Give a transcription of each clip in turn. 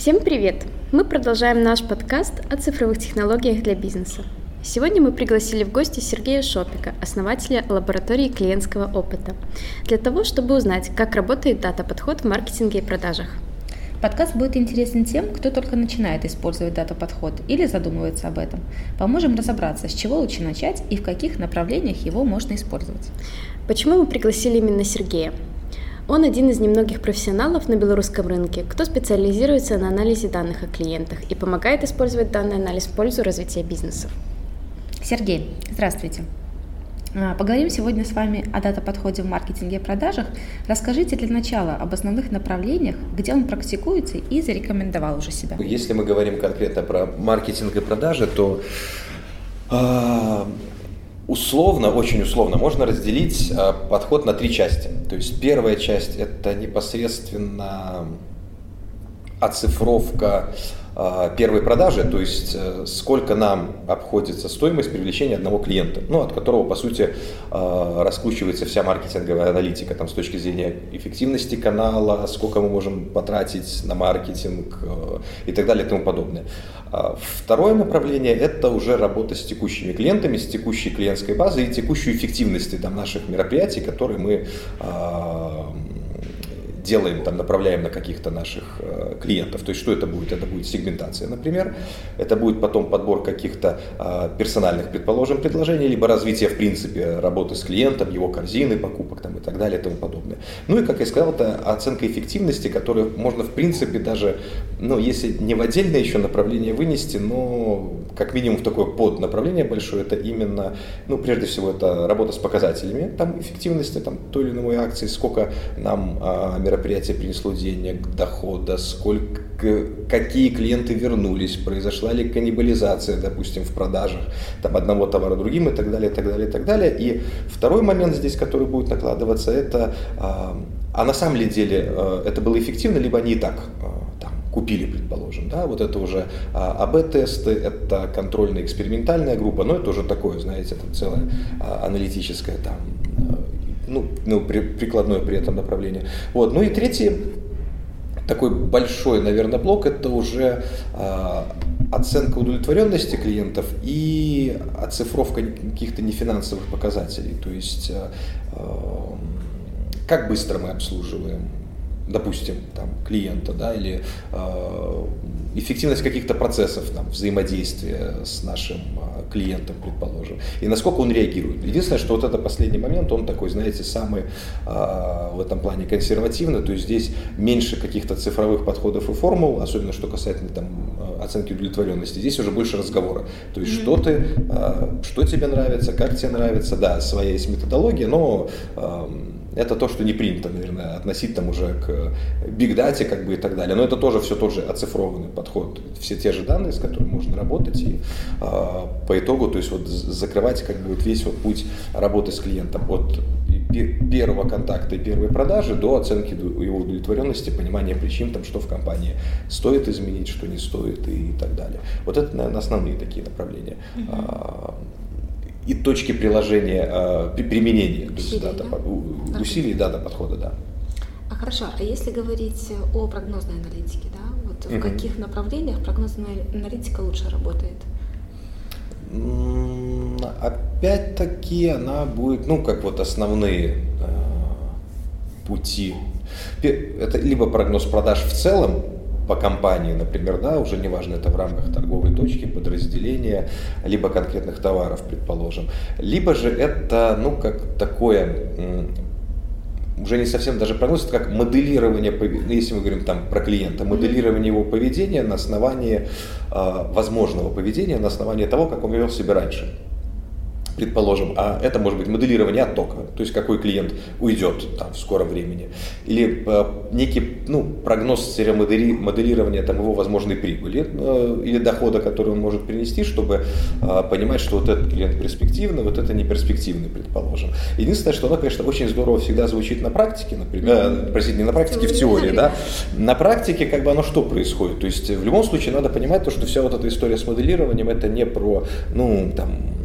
Всем привет! Мы продолжаем наш подкаст о цифровых технологиях для бизнеса. Сегодня мы пригласили в гости Сергея Шопика, основателя лаборатории клиентского опыта, для того, чтобы узнать, как работает дата-подход в маркетинге и продажах. Подкаст будет интересен тем, кто только начинает использовать дата-подход или задумывается об этом. Поможем разобраться, с чего лучше начать и в каких направлениях его можно использовать. Почему мы пригласили именно Сергея? Он один из немногих профессионалов на белорусском рынке, кто специализируется на анализе данных о клиентах и помогает использовать данный анализ в пользу развития бизнесов. Сергей, здравствуйте. А, поговорим сегодня с вами о дата-подходе в маркетинге и продажах. Расскажите для начала об основных направлениях, где он практикуется и зарекомендовал уже себя. Если мы говорим конкретно про маркетинг и продажи, то э, условно, очень условно, можно разделить э, подход на три части. То есть первая часть это непосредственно оцифровка а, первой продажи, то есть э, сколько нам обходится стоимость привлечения одного клиента, ну, от которого, по сути, раскручивается вся маркетинговая аналитика там, с точки зрения эффективности канала, сколько мы можем потратить на маркетинг э, и так далее и тому подобное. А, второе направление – это уже работа с текущими клиентами, с текущей клиентской базой и текущей эффективности там, наших мероприятий, которые мы делаем, там, направляем на каких-то наших э, клиентов. То есть что это будет? Это будет сегментация, например. Это будет потом подбор каких-то э, персональных, предположим, предложений, либо развитие, в принципе, работы с клиентом, его корзины покупок там, и так далее и тому подобное. Ну и, как я сказал, это оценка эффективности, которую можно, в принципе, даже, ну, если не в отдельное еще направление вынести, но как минимум в такое поднаправление большое, это именно, ну, прежде всего, это работа с показателями там, эффективности там, той или иной акции, сколько нам а, мероприятие принесло денег, дохода, сколько, какие клиенты вернулись, произошла ли каннибализация, допустим, в продажах там, одного товара другим и так далее, и так далее, и так далее. И второй момент здесь, который будет накладываться, это, а, а на самом ли деле а, это было эффективно, либо они и так а, там, купили, предположим. Да? Вот это уже АБ-тесты, это контрольно-экспериментальная группа, но это уже такое, знаете, это целое аналитическое там ну, ну при, прикладное при этом направление. Вот. Ну и третий такой большой, наверное, блок это уже э, оценка удовлетворенности клиентов и оцифровка каких-то нефинансовых показателей. То есть э, как быстро мы обслуживаем, допустим, там, клиента, да, или э, эффективность каких-то процессов там, взаимодействия с нашим клиентом, предположим, и насколько он реагирует. Единственное, что вот это последний момент, он такой, знаете, самый э, в этом плане консервативный, то есть здесь меньше каких-то цифровых подходов и формул, особенно что касательно там, э, оценки удовлетворенности, здесь уже больше разговора. То есть mm-hmm. что ты, э, что тебе нравится, как тебе нравится, да, своя есть методология, но э, это то, что не принято, наверное, относить там уже к бигдате как бы и так далее. Но это тоже все тот же оцифрованный подход. Все те же данные, с которыми можно работать и э, по итогу, то есть вот закрывать как бы вот весь вот путь работы с клиентом от первого контакта и первой продажи до оценки его удовлетворенности, понимания причин, там, что в компании стоит изменить, что не стоит и так далее. Вот это, наверное, основные такие направления. Mm-hmm и точки приложения, э, применения усилий, дата, да? усилий дата подхода, да. А хорошо, а если говорить о прогнозной аналитике, да, вот угу. в каких направлениях прогнозная аналитика лучше работает? Опять-таки она будет, ну, как вот основные э, пути. Это либо прогноз продаж в целом, по компании, например, да, уже неважно, это в рамках торговой точки, подразделения, либо конкретных товаров, предположим. Либо же это, ну, как такое уже не совсем даже прогноз, это как моделирование, ну, если мы говорим там про клиента, моделирование его поведения на основании э, возможного поведения, на основании того, как он вел себя раньше предположим, а это может быть моделирование оттока, то есть какой клиент уйдет там, в скором времени, или э, некий ну, прогноз моделирования там, его возможной прибыли э, или дохода, который он может принести, чтобы э, понимать, что вот этот клиент перспективный, вот это не перспективный, предположим. Единственное, что оно, конечно, очень здорово всегда звучит на практике, например, э, простите, не на практике, в теории, да, на практике как бы оно что происходит, то есть в любом случае надо понимать то, что вся вот эта история с моделированием это не про, ну, там,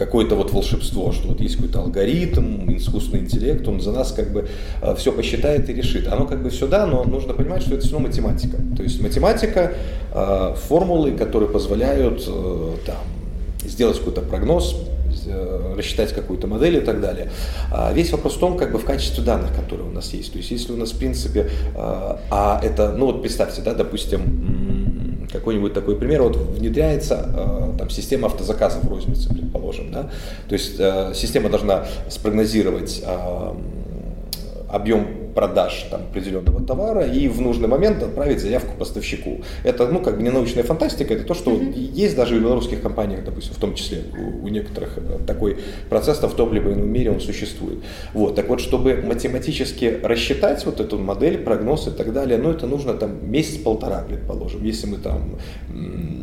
какое-то вот волшебство, что вот есть какой-то алгоритм, искусственный интеллект, он за нас как бы э, все посчитает и решит. Оно как бы все да, но нужно понимать, что это все математика. То есть математика, э, формулы, которые позволяют там, сделать какой-то прогноз, рассчитать какую-то модель и так далее. А весь вопрос в том, как бы в качестве данных, которые у нас есть. То есть если у нас в принципе, а это, ну вот представьте, да, допустим, какой-нибудь такой пример, вот внедряется э, там, система автозаказов в рознице, предположим, да, то есть э, система должна спрогнозировать э, объем продаж там, определенного товара и в нужный момент отправить заявку поставщику. Это, ну, как бы не научная фантастика, это то, что mm-hmm. есть даже в белорусских компаниях, допустим, в том числе у, у некоторых э, такой процесс в том либо ином мире он существует. Вот, так вот, чтобы математически рассчитать вот эту модель, прогноз и так далее, ну, это нужно там месяц-полтора, предположим. Если мы там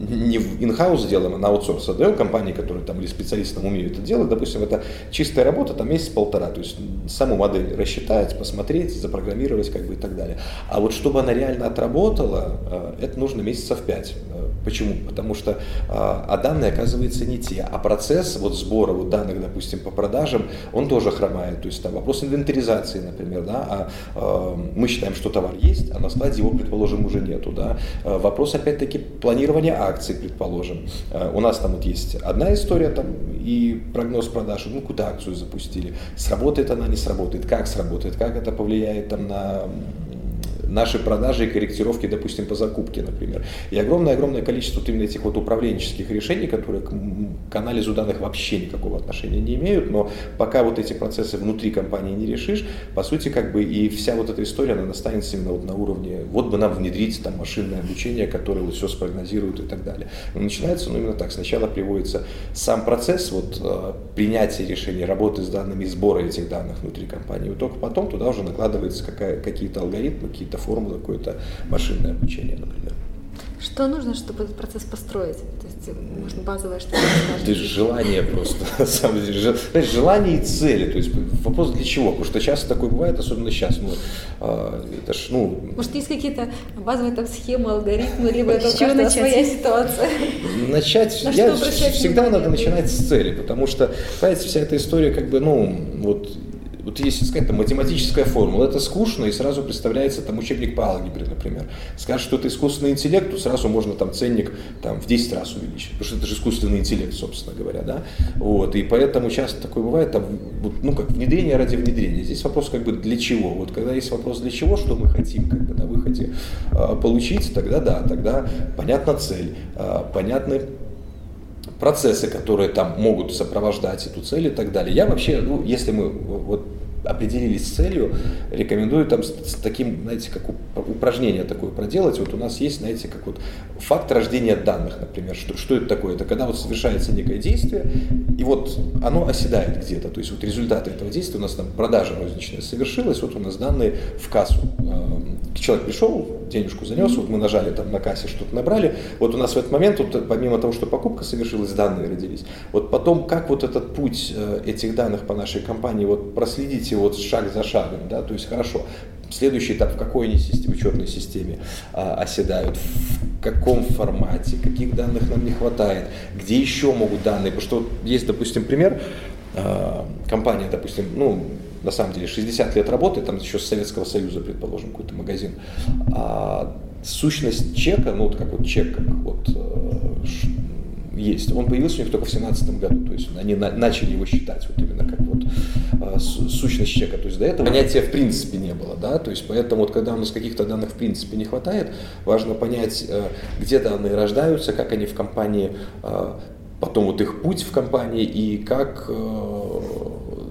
не в инхаус делаем, а на аутсорс отдаем компании, которые там или специалистам умеют это делать, допустим, это чистая работа, там месяц-полтора, то есть саму модель рассчитать, посмотреть, запрограммировать как бы и так далее. А вот чтобы она реально отработала, э, это нужно месяцев пять. Э, почему? Потому что э, а данные, оказывается, не те. А процесс вот сбора вот данных, допустим, по продажам, он тоже хромает. То есть там вопрос инвентаризации, например, да, а мы считаем, что товар есть, а на складе его, предположим, уже нету, да. Вопрос, опять-таки, планирования акций, предположим. У нас там вот есть одна история там и прогноз продаж, ну, куда акцию запустили, сработает она, не сработает, как сработает, как это повлияет влияет там на наши продажи и корректировки, допустим, по закупке, например. И огромное-огромное количество вот именно этих вот управленческих решений, которые к, к анализу данных вообще никакого отношения не имеют, но пока вот эти процессы внутри компании не решишь, по сути, как бы и вся вот эта история, она останется именно вот на уровне, вот бы нам внедрить там машинное обучение, которое вот все спрогнозирует и так далее. Но начинается, ну, именно так, сначала приводится сам процесс вот э, принятия решений, работы с данными, сбора этих данных внутри компании, и только потом туда уже накладывается какая, какие-то алгоритмы, какие-то какие-то формулы, какое-то машинное обучение, например. Что нужно, чтобы этот процесс построить? То есть, может, базовое что-то Это желание просто, на самом деле. Желание и цели. То есть вопрос для чего? Потому что часто такое бывает, особенно сейчас. Ну, это ж, ну... Может, есть какие-то базовые там схемы, алгоритмы, либо это каждая своя ситуация? Начать, я всегда надо начинать с цели, потому что, понимаете, вся эта история как бы, ну, вот вот если сказать, там, математическая формула, это скучно, и сразу представляется там учебник по алгебре, например. Скажешь, что это искусственный интеллект, то сразу можно там ценник там, в 10 раз увеличить, потому что это же искусственный интеллект, собственно говоря, да. Вот, и поэтому часто такое бывает, там, ну, как внедрение ради внедрения. Здесь вопрос как бы для чего. Вот когда есть вопрос для чего, что мы хотим как бы на выходе э, получить, тогда да, тогда понятна цель, э, понятны процессы, которые там могут сопровождать эту цель и так далее. Я вообще, ну, если мы вот определились с целью, рекомендую там с, с таким, знаете, как упражнение такое проделать. Вот у нас есть, знаете, как вот факт рождения данных, например. Что, что это такое? Это когда вот совершается некое действие, и вот оно оседает где-то. То есть вот результаты этого действия, у нас там продажа розничная совершилась, вот у нас данные в кассу. Эм, человек пришел, денежку занес, вот мы нажали там на кассе, что-то набрали, вот у нас в этот момент, вот, помимо того, что покупка совершилась, данные родились. Вот потом, как вот этот путь э, этих данных по нашей компании, вот проследите вот шаг за шагом, да, то есть хорошо, следующий этап, в какой они системе, учетной системе а, оседают, в каком формате, каких данных нам не хватает, где еще могут данные, потому что есть, допустим, пример, а, компания, допустим, ну, на самом деле 60 лет работы, там еще с Советского Союза, предположим, какой-то магазин, а сущность чека, ну вот как вот чек, как вот э, есть, он появился у них только в 2017 году, то есть они на, начали его считать вот именно как вот э, сущность чека, то есть до этого понятия в принципе не было, да, то есть поэтому вот когда у нас каких-то данных в принципе не хватает, важно понять, э, где данные рождаются, как они в компании, потом вот их путь в компании и как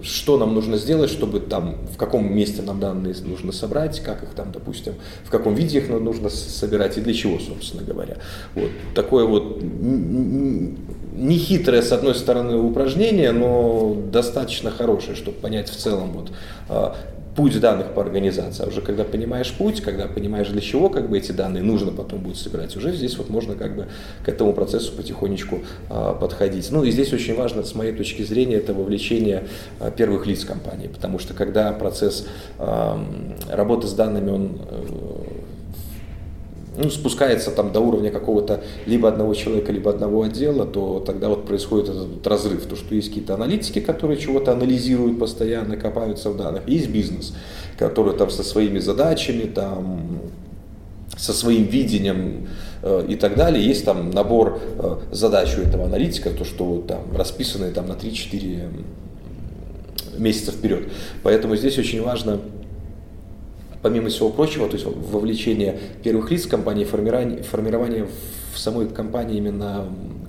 что нам нужно сделать, чтобы там, в каком месте нам данные нужно собрать, как их там, допустим, в каком виде их нужно собирать и для чего, собственно говоря. Вот такое вот нехитрое, с одной стороны, упражнение, но достаточно хорошее, чтобы понять в целом вот а, путь данных по организации. А уже когда понимаешь путь, когда понимаешь, для чего как бы эти данные нужно потом будет собирать, уже здесь вот можно как бы к этому процессу потихонечку а, подходить. Ну и здесь очень важно, с моей точки зрения, это вовлечение а, первых лиц компании, потому что когда процесс а, работы с данными, он ну, спускается там до уровня какого-то либо одного человека, либо одного отдела, то тогда вот происходит этот вот разрыв. То, что есть какие-то аналитики, которые чего-то анализируют постоянно, копаются в данных. Есть бизнес, который там со своими задачами, там, со своим видением э, и так далее. Есть там набор э, задач у этого аналитика, то, что там расписаны там, на 3-4 месяца вперед. Поэтому здесь очень важно помимо всего прочего, то есть вовлечение первых лиц компании, формирование, формирование в самой компании именно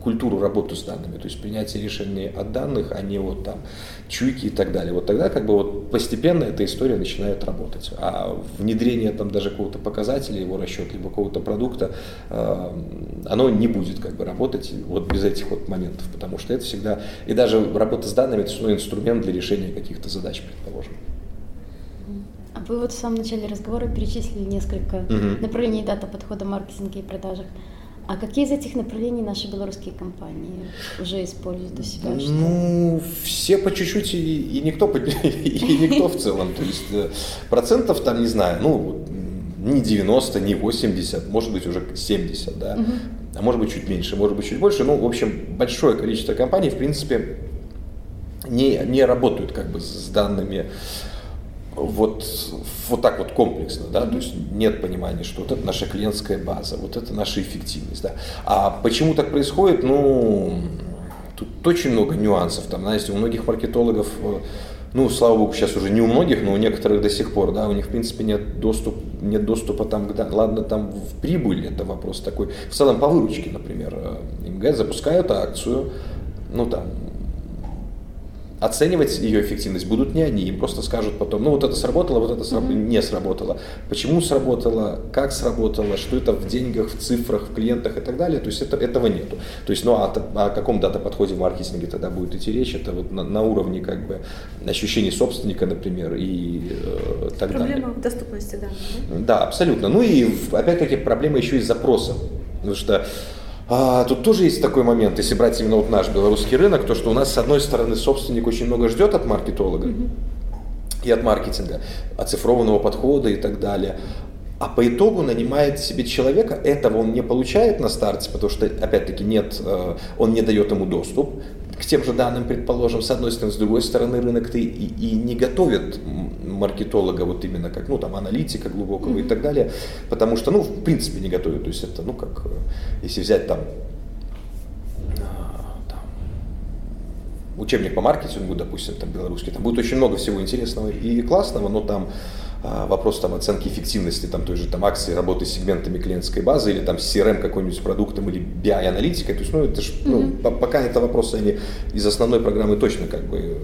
культуру работы с данными, то есть принятие решений от данных, а не вот там чуйки и так далее. Вот тогда как бы вот постепенно эта история начинает работать. А внедрение там даже какого-то показателя, его расчет, либо какого-то продукта, э, оно не будет как бы работать вот без этих вот моментов, потому что это всегда, и даже работа с данными, это ну, инструмент для решения каких-то задач, предположим. Вы вот в самом начале разговора перечислили несколько угу. направлений дата подхода маркетинга и продажах. А какие из этих направлений наши белорусские компании уже используют у себя? Ну, все по чуть-чуть и, и никто и никто в целом. То есть э, процентов там, не знаю, ну, не 90, не 80, может быть уже 70, да, угу. а может быть чуть меньше, может быть чуть больше. Ну, в общем, большое количество компаний, в принципе, не, не работают как бы с данными вот, вот так вот комплексно, да, то есть нет понимания, что вот это наша клиентская база, вот это наша эффективность, да. А почему так происходит? Ну, тут очень много нюансов, там, знаете, у многих маркетологов, э, ну, слава богу, сейчас уже не у многих, но у некоторых до сих пор, да, у них, в принципе, нет, доступ, нет доступа там, да, ладно, там в прибыль, это вопрос такой, в целом по выручке, например, э, МГ запускают акцию, ну, там, оценивать ее эффективность будут не они, им просто скажут потом, ну вот это сработало, вот это сраб... mm-hmm. не сработало. Почему сработало, как сработало, что это в деньгах, в цифрах, в клиентах и так далее. То есть это, этого нету. То есть, ну а о каком дата-подходе в маркетинге тогда будет идти речь? Это вот на, на уровне как бы ощущений собственника, например, и э, так проблема далее. Проблема доступности данных. Да? да, абсолютно. Ну и опять-таки проблема еще и запроса. Потому что а, тут тоже есть такой момент, если брать именно вот наш белорусский рынок, то что у нас с одной стороны собственник очень много ждет от маркетолога mm-hmm. и от маркетинга, оцифрованного подхода и так далее. А по итогу нанимает себе человека, этого он не получает на старте, потому что, опять-таки, нет, э, он не дает ему доступ к тем же данным, предположим, с одной стороны, с другой стороны, рынок-то и, и не готовит маркетолога вот именно как, ну, там, аналитика глубокого mm-hmm. и так далее, потому что, ну, в принципе, не готовят, то есть это, ну, как, э, если взять там, а, там учебник по маркетингу, допустим, там, белорусский, там будет очень много всего интересного и классного, но там вопрос там, оценки эффективности там, той же там, акции работы с сегментами клиентской базы или там CRM какой-нибудь продуктом или BI-аналитикой. То есть, ну, это ж, mm-hmm. ну, пока это вопросы, они из основной программы точно как бы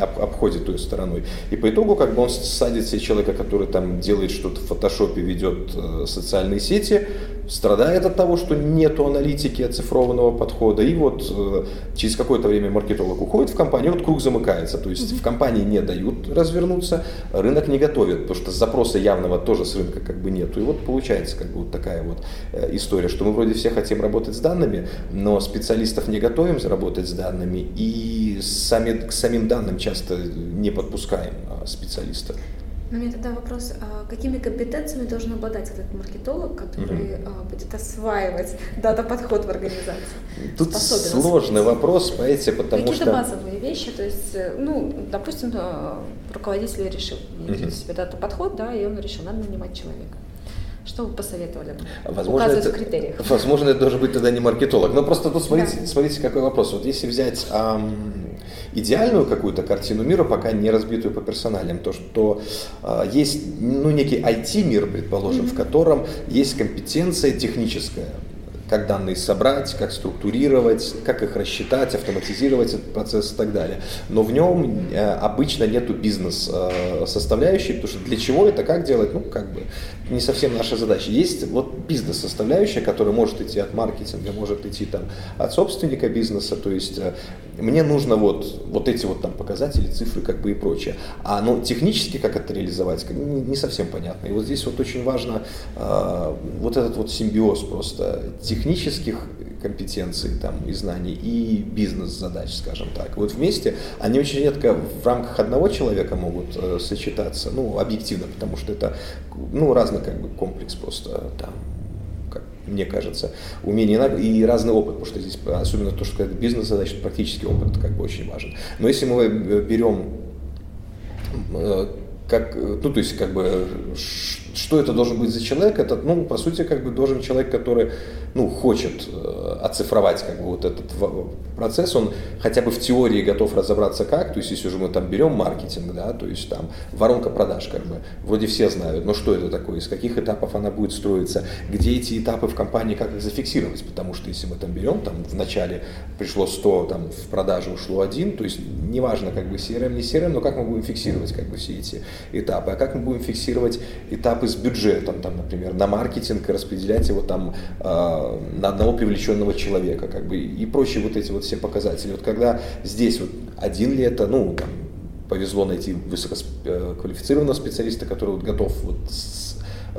об, обходит той стороной. И по итогу как бы он садит себе человека, который там делает что-то в фотошопе, ведет э, социальные сети, страдает от того, что нету аналитики оцифрованного подхода, и вот э, через какое-то время маркетолог уходит в компанию, вот круг замыкается, то есть mm-hmm. в компании не дают развернуться, рынок не готовит, потому что запроса явного тоже с рынка как бы нету, и вот получается как бы вот такая вот э, история, что мы вроде все хотим работать с данными, но специалистов не готовим работать с данными, и сами, к самим данным часто не подпускаем а, специалиста. У меня тогда вопрос, а какими компетенциями должен обладать этот маркетолог, который угу. будет осваивать дата-подход в организации? Тут Способен сложный вопрос, понимаете, потому Какие-то что... Какие-то базовые вещи, то есть, э, ну, допустим, руководитель решил угу. себе дата-подход, да, и он решил, надо нанимать человека. Что вы посоветовали? Возможно, это, в критериях. Возможно, это должен быть тогда не маркетолог. Но просто тут смотрите, да. смотрите какой вопрос. Вот если взять эм, идеальную какую-то картину мира, пока не разбитую по персоналиям, то что э, есть ну, некий IT-мир, предположим, mm-hmm. в котором есть компетенция техническая, как данные собрать, как структурировать, как их рассчитать, автоматизировать этот процесс и так далее. Но в нем э, обычно нету бизнес-составляющей, потому что для чего это, как делать, ну, как бы не совсем наша задача. Есть вот бизнес-составляющая, которая может идти от маркетинга, может идти там от собственника бизнеса, то есть э, мне нужно вот, вот эти вот там показатели, цифры как бы и прочее. А ну, технически как это реализовать, не совсем понятно. И вот здесь вот очень важно э, вот этот вот симбиоз просто технических компетенций там, и знаний и бизнес-задач, скажем так. Вот вместе они очень редко в рамках одного человека могут э, сочетаться, ну, объективно, потому что это, ну, разный как бы комплекс просто там мне кажется, умение и разный опыт, потому что здесь особенно то, что бизнес значит практический опыт как бы очень важен. Но если мы берем как, ну, то есть, как бы, что это должен быть за человек? Это, ну, по сути, как бы должен человек, который, ну, хочет э, оцифровать, как бы, вот этот процесс, он хотя бы в теории готов разобраться как, то есть, если уже мы там берем маркетинг, да, то есть, там, воронка продаж, как бы, вроде все знают, но что это такое, из каких этапов она будет строиться, где эти этапы в компании, как их зафиксировать, потому что, если мы там берем, там, в начале пришло 100, там, в продаже ушло один, то есть, неважно, как бы, CRM, не CRM, но как мы будем фиксировать, как бы, все эти этапы, а как мы будем фиксировать этапы с бюджетом, там, например, на маркетинг и распределять его там э, на одного привлеченного человека, как бы, и прочие вот эти вот все показатели. Вот когда здесь вот один ли это, ну, там, повезло найти высококвалифицированного специалиста, который вот готов вот с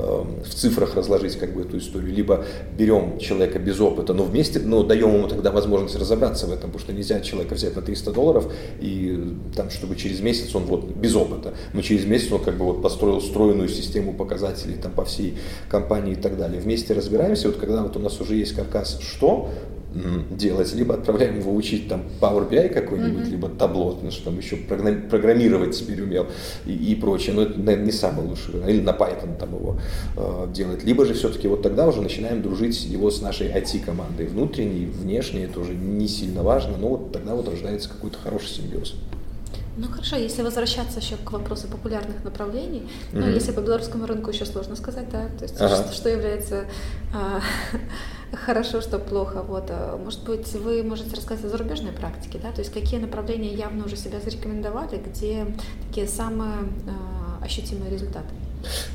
в цифрах разложить как бы эту историю, либо берем человека без опыта, но вместе, но даем ему тогда возможность разобраться в этом, потому что нельзя человека взять на 300 долларов и там, чтобы через месяц он вот без опыта, но через месяц он как бы вот построил стройную систему показателей там по всей компании и так далее. Вместе разбираемся, вот когда вот у нас уже есть каркас, что делать, либо отправляем его учить там Power BI какой-нибудь, mm-hmm. либо табло, потому что там еще программировать теперь умел и, и прочее, но это, наверное, не самый лучший или на Python там его э, делать, либо же все-таки вот тогда уже начинаем дружить его с нашей IT-командой, внутренней, внешней, это уже не сильно важно, но вот тогда вот рождается какой-то хороший симбиоз. Ну хорошо, если возвращаться еще к вопросу популярных направлений, mm-hmm. ну если по белорусскому рынку еще сложно сказать, да, то есть ага. что, что является а, хорошо, что плохо, вот, а, может быть, вы можете рассказать о зарубежной практике, да, то есть какие направления явно уже себя зарекомендовали, где такие самые а, ощутимые результаты?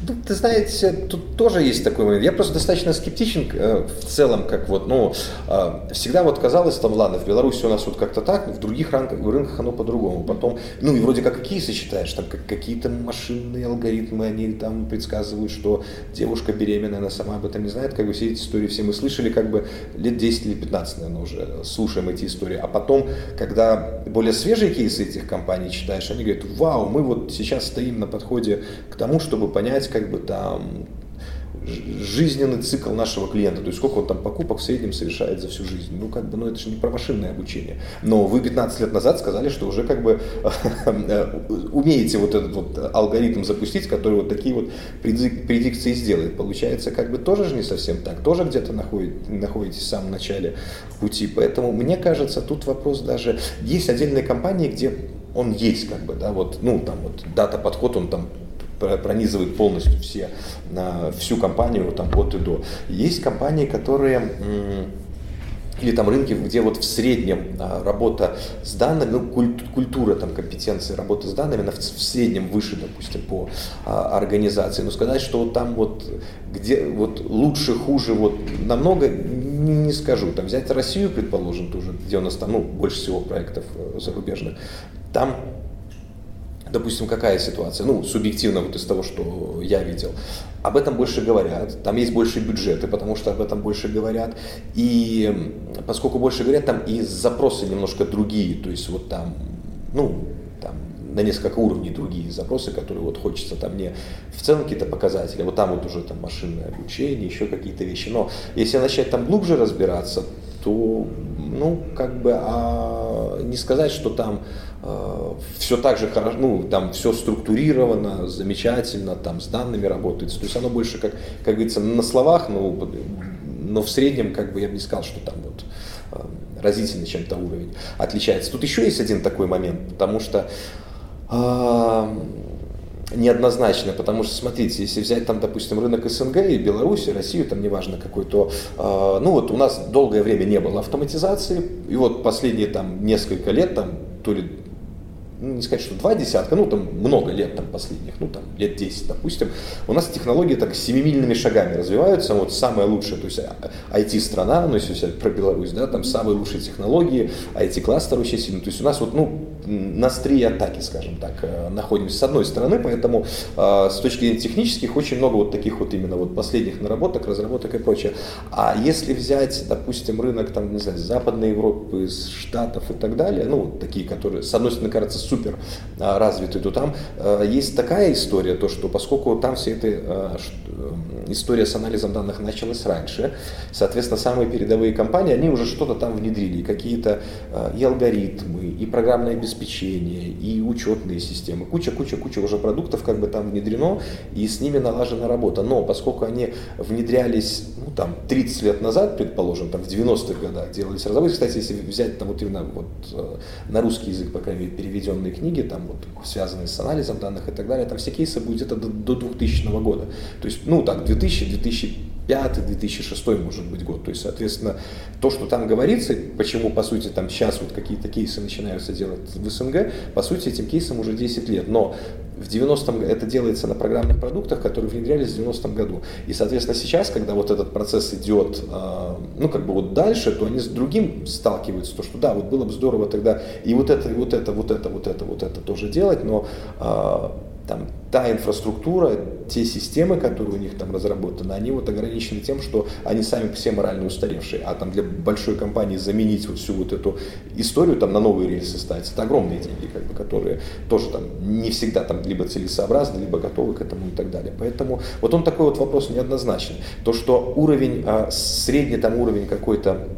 Ну, ты знаете, тут тоже есть такой момент. Я просто достаточно скептичен э, в целом, как вот, ну, э, всегда вот казалось, там, ладно, в Беларуси у нас вот как-то так, в других рынках, в рынках оно по-другому. Потом, ну, и вроде как кейсы считаешь, там как, какие-то машинные алгоритмы, они там предсказывают, что девушка беременная, она сама об этом не знает, как бы все эти истории все мы слышали, как бы лет 10 или 15, наверное, уже слушаем эти истории. А потом, когда более свежие кейсы этих компаний читаешь, они говорят, вау, мы вот сейчас стоим на подходе к тому, чтобы понять, как бы там жизненный цикл нашего клиента, то есть сколько он там покупок в среднем совершает за всю жизнь. Ну, как бы, ну, это же не про машинное обучение. Но вы 15 лет назад сказали, что уже как бы умеете вот этот вот алгоритм запустить, который вот такие вот предикции сделает. Получается, как бы тоже же не совсем так, тоже где-то находит, находитесь в самом начале пути. Поэтому, мне кажется, тут вопрос даже... Есть отдельные компании, где он есть, как бы, да, вот, ну, там вот дата-подход, он там пронизывает полностью все, всю компанию там, от и до. Есть компании, которые или там рынки, где вот в среднем а, работа с данными, ну, культура там компетенции работы с данными, она в, среднем выше, допустим, по а, организации. Но сказать, что вот там вот где вот лучше, хуже, вот намного не, не скажу. Там взять Россию, предположим, тоже, где у нас там ну, больше всего проектов э, зарубежных, там допустим, какая ситуация, ну, субъективно вот из того, что я видел, об этом больше говорят, там есть больше бюджеты, потому что об этом больше говорят, и поскольку больше говорят, там и запросы немножко другие, то есть вот там, ну, там на несколько уровней другие запросы, которые вот хочется там не в целом какие-то показатели, вот там вот уже там машинное обучение, еще какие-то вещи, но если начать там глубже разбираться, то, ну, как бы, а не сказать, что там э, все так же хорошо, ну, там все структурировано, замечательно, там с данными работает. То есть оно больше, как, как говорится, на словах, но, но в среднем, как бы, я бы не сказал, что там вот э, разительно чем-то уровень отличается. Тут еще есть один такой момент, потому что э, неоднозначно, потому что, смотрите, если взять там, допустим, рынок СНГ и Беларусь, и Россию, там неважно какой, то, э, ну вот у нас долгое время не было автоматизации, и вот последние там несколько лет, там, то ли ну, не сказать, что два десятка, ну, там много лет там последних, ну, там лет 10, допустим, у нас технологии так семимильными шагами развиваются, вот самое лучшее, то есть IT-страна, а, ну, если взять про Беларусь, да, там самые лучшие технологии, IT-кластер очень сильный, то есть у нас вот, ну, на острие атаки, скажем так, э, находимся с одной стороны, поэтому э, с точки зрения технических очень много вот таких вот именно вот последних наработок, разработок и прочее. А если взять, допустим, рынок там, не знаю, Западной Европы, Штатов и так далее, ну, такие, которые, с одной стороны, кажется, супер а, развитый, то там э, есть такая история, то что поскольку там все это, э, история с анализом данных началась раньше. Соответственно, самые передовые компании, они уже что-то там внедрили, какие-то и алгоритмы, и программное обеспечение, и учетные системы. Куча-куча-куча уже продуктов как бы там внедрено, и с ними налажена работа. Но поскольку они внедрялись ну, там, 30 лет назад, предположим, там, в 90-х годах делались разработки, кстати, если взять там вот именно вот, на русский язык, по крайней мере, переведенные книги, там вот связанные с анализом данных и так далее, там все кейсы будут где-то до, до 2000 года. То есть, ну так, 2000-2005 2006 может быть год. То есть, соответственно, то, что там говорится, почему, по сути, там сейчас вот какие-то кейсы начинаются делать в СНГ, по сути, этим кейсам уже 10 лет. Но в 90-м это делается на программных продуктах, которые внедрялись в 90-м году. И, соответственно, сейчас, когда вот этот процесс идет, а, ну, как бы вот дальше, то они с другим сталкиваются, то, что да, вот было бы здорово тогда и вот это, и вот это, вот это, вот это, вот это тоже делать, но а, там, та инфраструктура, те системы, которые у них там разработаны, они вот ограничены тем, что они сами все морально устаревшие. А там для большой компании заменить вот всю вот эту историю там на новые рельсы ставить, это огромные деньги, как бы, которые тоже там не всегда там либо целесообразны, либо готовы к этому и так далее. Поэтому вот он такой вот вопрос неоднозначный. То, что уровень, а, средний там уровень какой-то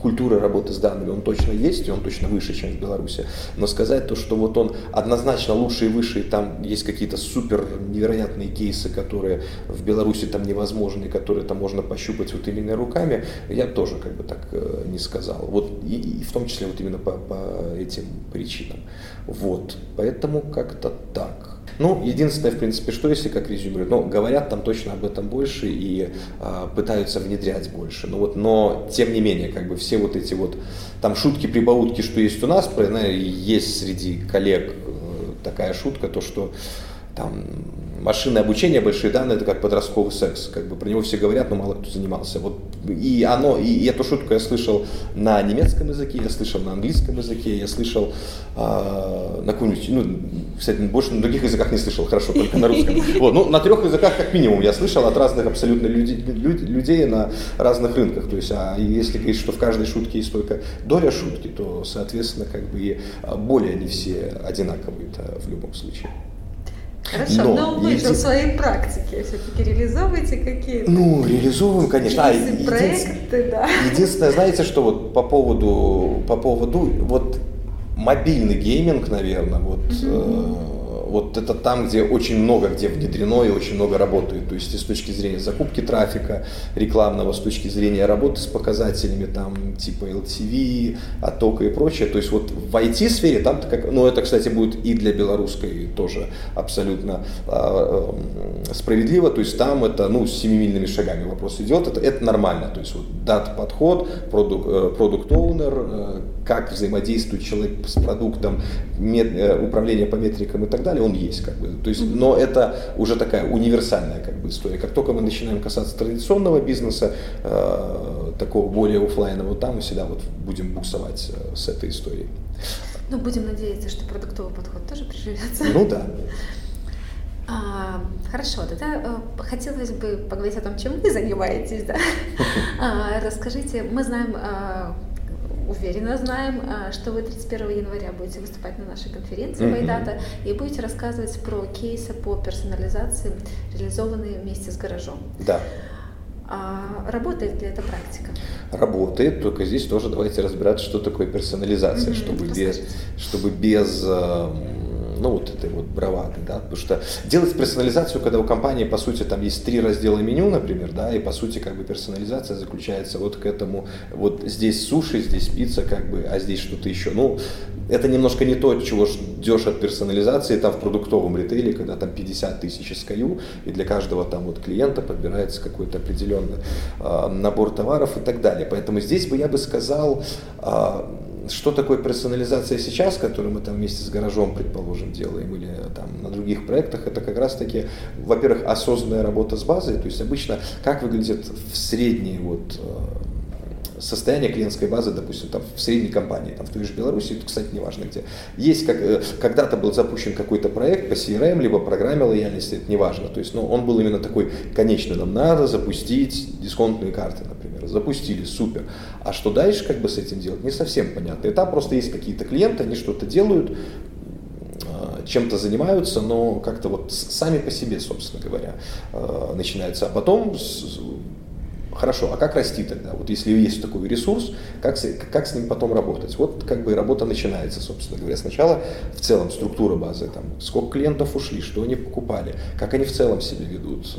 культуры работы с данными, он точно есть, и он точно выше, чем в Беларуси. Но сказать то, что вот он однозначно лучше и выше, и там есть какие-то супер невероятные кейсы, которые в Беларуси там невозможны, которые там можно пощупать вот именно руками, я тоже как бы так э, не сказал. Вот и, и в том числе вот именно по, по этим причинам. Вот. Поэтому как-то так. Ну, единственное, в принципе, что если как резюмируют, ну, говорят там точно об этом больше и а, пытаются внедрять больше. Ну вот, но тем не менее, как бы все вот эти вот там шутки-прибаутки, что есть у нас, есть среди коллег э, такая шутка, то что там машинное обучение, большие данные, это как подростковый секс. Как бы про него все говорят, но мало кто занимался. Вот, и оно, и, и эту шутку я слышал на немецком языке, я слышал на английском языке, я слышал э, на каком-нибудь, ну, кстати, больше на других языках не слышал, хорошо, только на русском. Вот, ну, на трех языках как минимум я слышал от разных абсолютно людей, людей на разных рынках. То есть, а если говорить, что в каждой шутке есть только доля шутки, то, соответственно, как бы и более они все одинаковые в любом случае. Хорошо, но, но вы же в своей практике все-таки реализовываете какие-то? Ну, реализовываем, конечно. А, проекты, да. Единственное, знаете, что вот по поводу, по поводу, вот мобильный гейминг, наверное, вот угу вот это там, где очень много, где внедрено и очень много работает. То есть и с точки зрения закупки трафика рекламного, с точки зрения работы с показателями, там, типа LTV, оттока и прочее. То есть вот в IT-сфере там, как, ну это, кстати, будет и для белорусской тоже абсолютно э, справедливо. То есть там это, ну, с семимильными шагами вопрос идет. Это, это нормально. То есть вот дат-подход, продукт-оунер, э, как взаимодействует человек с продуктом, мет, э, управление по метрикам и так далее, он есть. Как бы. То есть, но это уже такая универсальная как бы, история. Как только мы начинаем касаться традиционного бизнеса, э, такого более офлайнового, там мы всегда вот будем буксовать э, с этой историей. Ну, будем надеяться, что продуктовый подход тоже приживется. Ну да. А, хорошо, тогда э, хотелось бы поговорить о том, чем вы занимаетесь. Да? А, расскажите, мы знаем э, уверенно знаем, а, что вы 31 января будете выступать на нашей конференции mm и будете рассказывать про кейсы по персонализации, реализованные вместе с гаражом. Да. А работает ли эта практика? Работает, только здесь тоже давайте разбираться, что такое персонализация, mm-hmm, чтобы, без, чтобы без эм, ну, вот этой вот бравады, да, потому что делать персонализацию, когда у компании, по сути, там есть три раздела меню, например, да, и, по сути, как бы персонализация заключается вот к этому, вот здесь суши, здесь пицца, как бы, а здесь что-то еще, ну, это немножко не то, чего ждешь от персонализации там в продуктовом ритейле, когда там 50 тысяч SKU, и для каждого там вот клиента подбирается какой-то определенный э, набор товаров и так далее. Поэтому здесь бы я бы сказал, э, что такое персонализация сейчас, которую мы там вместе с гаражом, предположим, делаем, или там на других проектах, это как раз-таки, во-первых, осознанная работа с базой, то есть обычно как выглядит в средней вот э, состояние клиентской базы, допустим, там, в средней компании, там, в той же Беларуси, это, кстати, неважно где. Есть, как, э, когда-то был запущен какой-то проект по CRM, либо программе лояльности, это неважно. То есть, ну, он был именно такой конечный. Нам надо запустить дисконтные карты, например. Запустили, супер. А что дальше как бы с этим делать, не совсем понятно. И там просто есть какие-то клиенты, они что-то делают, чем-то занимаются, но как-то вот сами по себе, собственно говоря, э, начинается. А потом Хорошо, а как расти тогда? Вот если есть такой ресурс, как с, как с ним потом работать? Вот как бы работа начинается, собственно говоря. Сначала в целом структура базы, там, сколько клиентов ушли, что они покупали, как они в целом себя ведут,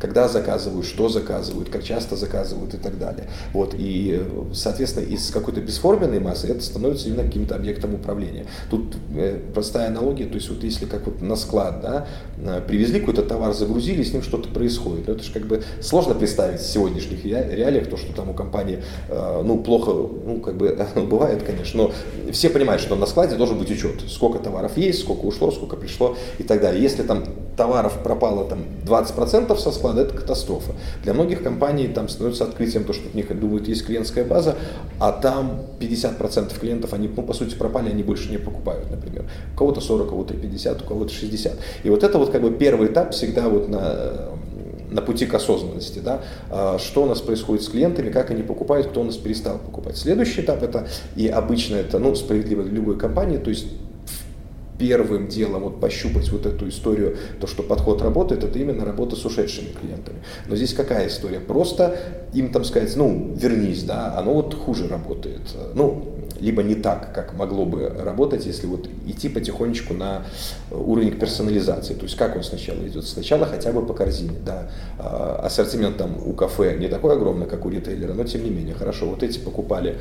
когда заказывают, что заказывают, как часто заказывают и так далее. Вот, и, соответственно, из какой-то бесформенной массы это становится именно каким-то объектом управления. Тут э, простая аналогия, то есть вот если как вот на склад, да, э, привезли какой-то товар, загрузили, с ним что-то происходит. Но это же как бы сложно представить в сегодняшних реалиях то, что там у компании, э, ну, плохо, ну, как бы бывает, конечно, но все понимают, что на складе должен быть учет, сколько товаров есть, сколько ушло, сколько пришло и так далее. Если там товаров пропало там 20% со склада, это катастрофа. Для многих компаний там становится открытием то, что у них думают, есть клиентская база, а там 50% клиентов, они, ну, по сути, пропали, они больше не покупают, например. У кого-то 40, у кого-то 50, у кого-то 60. И вот это вот как бы первый этап всегда вот на на пути к осознанности, да, а, что у нас происходит с клиентами, как они покупают, кто у нас перестал покупать. Следующий этап это, и обычно это, ну, справедливо для любой компании, то есть первым делом вот пощупать вот эту историю, то, что подход работает, это именно работа с ушедшими клиентами. Но здесь какая история? Просто им там сказать, ну, вернись, да, оно вот хуже работает. Ну, либо не так, как могло бы работать, если вот идти потихонечку на уровень персонализации. То есть как он сначала идет? Сначала хотя бы по корзине, да. А, ассортимент там у кафе не такой огромный, как у ритейлера, но тем не менее, хорошо, вот эти покупали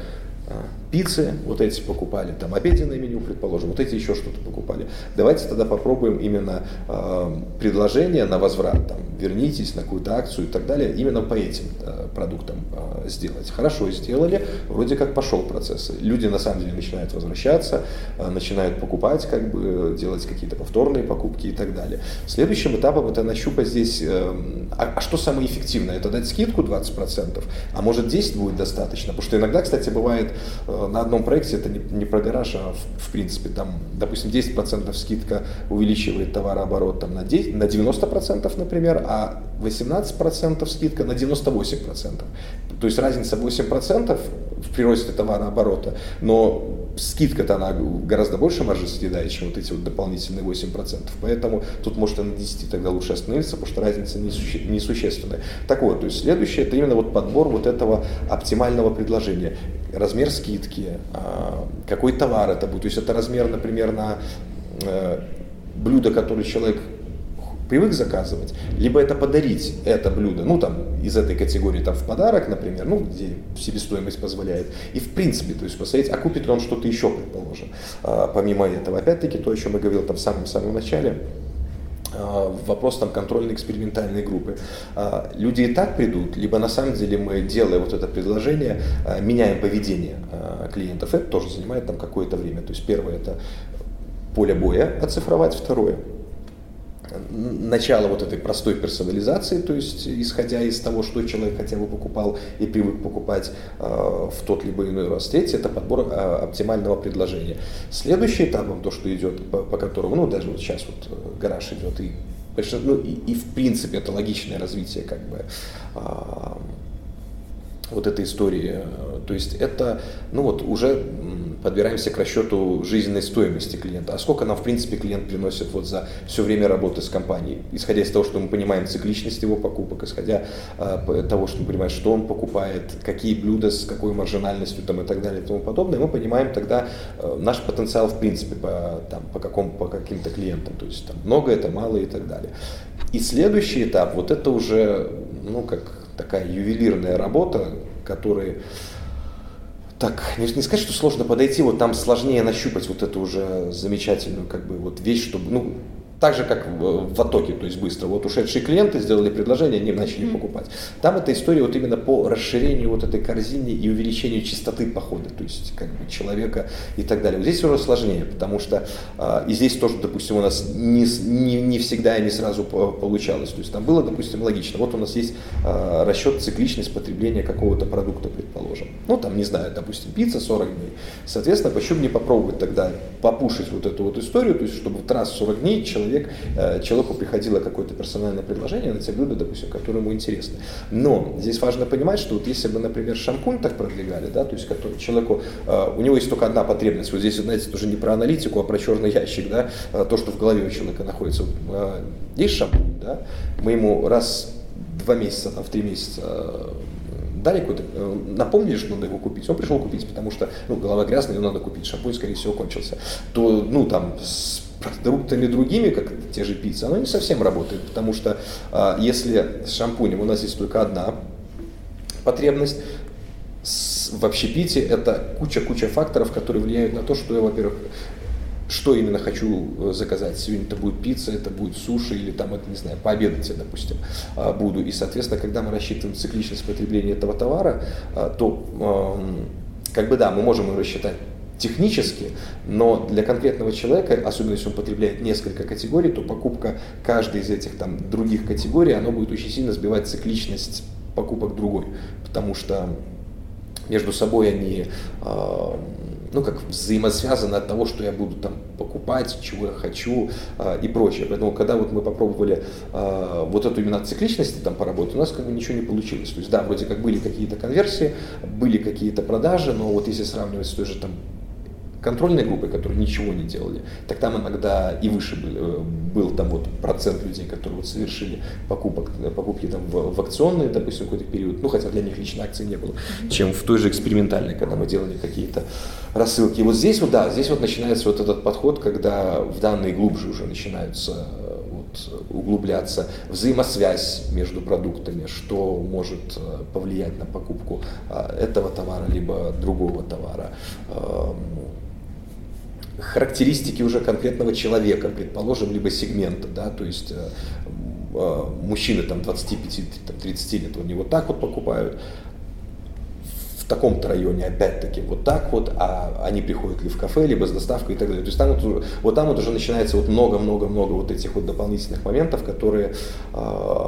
пиццы, вот эти покупали, там обеденное меню, предположим, вот эти еще что-то покупали. Давайте тогда попробуем именно э, предложение на возврат, там, вернитесь на какую-то акцию и так далее, именно по этим э, продуктам э, сделать. Хорошо сделали, вроде как пошел процесс. Люди на самом деле начинают возвращаться, э, начинают покупать, как бы делать какие-то повторные покупки и так далее. Следующим этапом это нащупать здесь, э, а, а что самое эффективное? Это дать скидку 20%, а может 10 будет достаточно? Потому что иногда, кстати, бывает на одном проекте это не, не про гараж, а в, в принципе там, допустим, 10% скидка увеличивает товарооборот там, на, 10, на 90%, например, а 18% скидка на 98%. То есть разница 8% в приросте товарооборота, но скидка-то она гораздо больше маржи съедает, чем вот эти вот дополнительные 8%. Поэтому тут может и на 10 тогда лучше остановиться, потому что разница несущественная. Так вот, то есть следующее это именно вот подбор вот этого оптимального предложения. Размер скидки, а, какой товар это будет. То есть это размер, например, на э, блюдо, которое человек привык заказывать, либо это подарить это блюдо, ну там из этой категории там в подарок, например, ну где себестоимость позволяет. И в принципе, то есть посмотреть, а купит ли он что-то еще, предположим. А, помимо этого, опять-таки, то, о чем я говорил там в самом-самом начале, а, вопрос там контрольно-экспериментальной группы. А, люди и так придут, либо на самом деле мы, делая вот это предложение, а, меняем поведение клиентов. Это тоже занимает там какое-то время. То есть первое это поле боя оцифровать, второе начало вот этой простой персонализации, то есть исходя из того, что человек хотя бы покупал и привык покупать э, в тот либо иной раз. Третий – это подбор э, оптимального предложения. Следующий этап, то, что идет, по, по которому, ну, даже вот сейчас вот э, гараж идет, и, ну, и, и в принципе это логичное развитие как бы э, вот этой истории. То есть это, ну вот уже подбираемся к расчету жизненной стоимости клиента. А сколько нам, в принципе, клиент приносит вот за все время работы с компанией, исходя из того, что мы понимаем цикличность его покупок, исходя э, того, что мы понимаем, что он покупает, какие блюда с какой маржинальностью там, и так далее и тому подобное, мы понимаем тогда э, наш потенциал, в принципе, по, там, по, какому, по каким-то клиентам. То есть там, много это, мало и так далее. И следующий этап, вот это уже, ну, как такая ювелирная работа, которая так, не, не сказать, что сложно подойти, вот там сложнее нащупать вот эту уже замечательную как бы вот вещь, чтобы, ну, так же, как в Атоке, то есть быстро. Вот ушедшие клиенты сделали предложение, они начали mm-hmm. покупать. Там эта история вот именно по расширению вот этой корзины и увеличению частоты похода, то есть как бы человека и так далее. Вот здесь уже сложнее, потому что а, и здесь тоже, допустим, у нас не, не, не всегда и не сразу получалось. То есть там было, допустим, логично. Вот у нас есть а, расчет цикличность потребления какого-то продукта, предположим. Ну там, не знаю, допустим, пицца 40 дней. Соответственно, почему не попробовать тогда попушить вот эту вот историю, то есть чтобы в раз 40 дней человек человек, э, человеку приходило какое-то персональное предложение на те блюда, допустим, которые ему интересны. Но здесь важно понимать, что вот если бы, например, шампунь так продвигали, да, то есть который, человеку, э, у него есть только одна потребность, вот здесь, знаете, уже не про аналитику, а про черный ящик, да, э, то, что в голове у человека находится. Есть шампунь, да, мы ему раз в два месяца, там, в три месяца дали какой-то, напомнили, что надо его купить, он пришел купить, потому что, ну, голова грязная, его надо купить, шампунь, скорее всего, кончился, то, ну, там, с продуктами другими, как те же пиццы, оно не совсем работает, потому что а, если с шампунем у нас есть только одна потребность, в общепите это куча-куча факторов, которые влияют на то, что я, во-первых, что именно хочу э, заказать. Сегодня это будет пицца, это будет суши или там, это не знаю, пообедать я, допустим, а, буду. И, соответственно, когда мы рассчитываем цикличность потребления этого товара, а, то как бы да, мы можем его рассчитать технически, но для конкретного человека, особенно если он потребляет несколько категорий, то покупка каждой из этих там других категорий, она будет очень сильно сбивать цикличность покупок другой, потому что между собой они ну, как взаимосвязаны от того, что я буду там покупать, чего я хочу э, и прочее. Поэтому, когда вот мы попробовали э, вот эту именно цикличность там поработать, у нас как бы ничего не получилось. То есть, да, вроде как были какие-то конверсии, были какие-то продажи, но вот если сравнивать с той же там контрольной группой, которые ничего не делали, так там иногда и выше был, э, был там вот процент людей, которые вот совершили покупок, покупки там в, в акционные, допустим, какой-то период, ну хотя для них лично акций не было, чем в той же экспериментальной, когда мы делали какие-то рассылки. И вот здесь вот, да, здесь вот начинается вот этот подход, когда в данные глубже уже начинаются вот, углубляться, взаимосвязь между продуктами, что может э, повлиять на покупку этого товара либо другого товара. Эм, характеристики уже конкретного человека, предположим, либо сегмента, да, то есть э, э, мужчины там 25-30 лет, они вот так вот покупают, в таком-то районе опять-таки вот так вот, а они приходят ли в кафе, либо с доставкой и так далее. То есть там вот, вот там вот уже начинается вот много-много-много вот этих вот дополнительных моментов, которые э,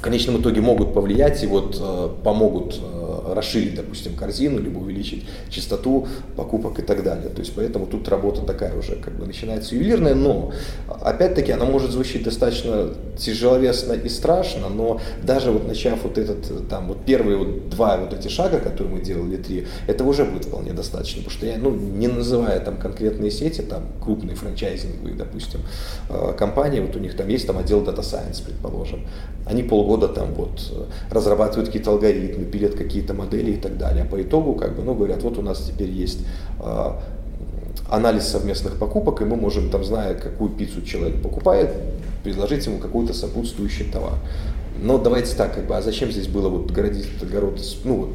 в конечном итоге могут повлиять и вот э, помогут э, расширить, допустим, корзину, либо увеличить частоту покупок и так далее. То есть поэтому тут работа такая уже как бы начинается ювелирная, но опять-таки она может звучать достаточно тяжеловесно и страшно, но даже вот начав вот этот там вот первые вот два вот эти шага, которые мы делали, три, этого уже будет вполне достаточно, потому что я, ну, не называя там конкретные сети, там крупные франчайзинговые, допустим, э, компании, вот у них там есть там отдел Data Science, предположим, они полгода года там вот э, разрабатывают какие-то алгоритмы, пилят какие-то модели и так далее. По итогу, как бы, ну, говорят, вот у нас теперь есть э, анализ совместных покупок, и мы можем, там, зная, какую пиццу человек покупает, предложить ему какой-то сопутствующий товар. Но давайте так, как бы, а зачем здесь было вот городить огород, ну вот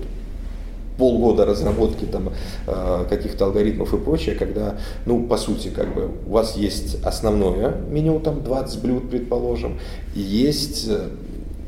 полгода разработки там э, каких-то алгоритмов и прочее, когда, ну, по сути, как бы у вас есть основное меню, там 20 блюд, предположим, и есть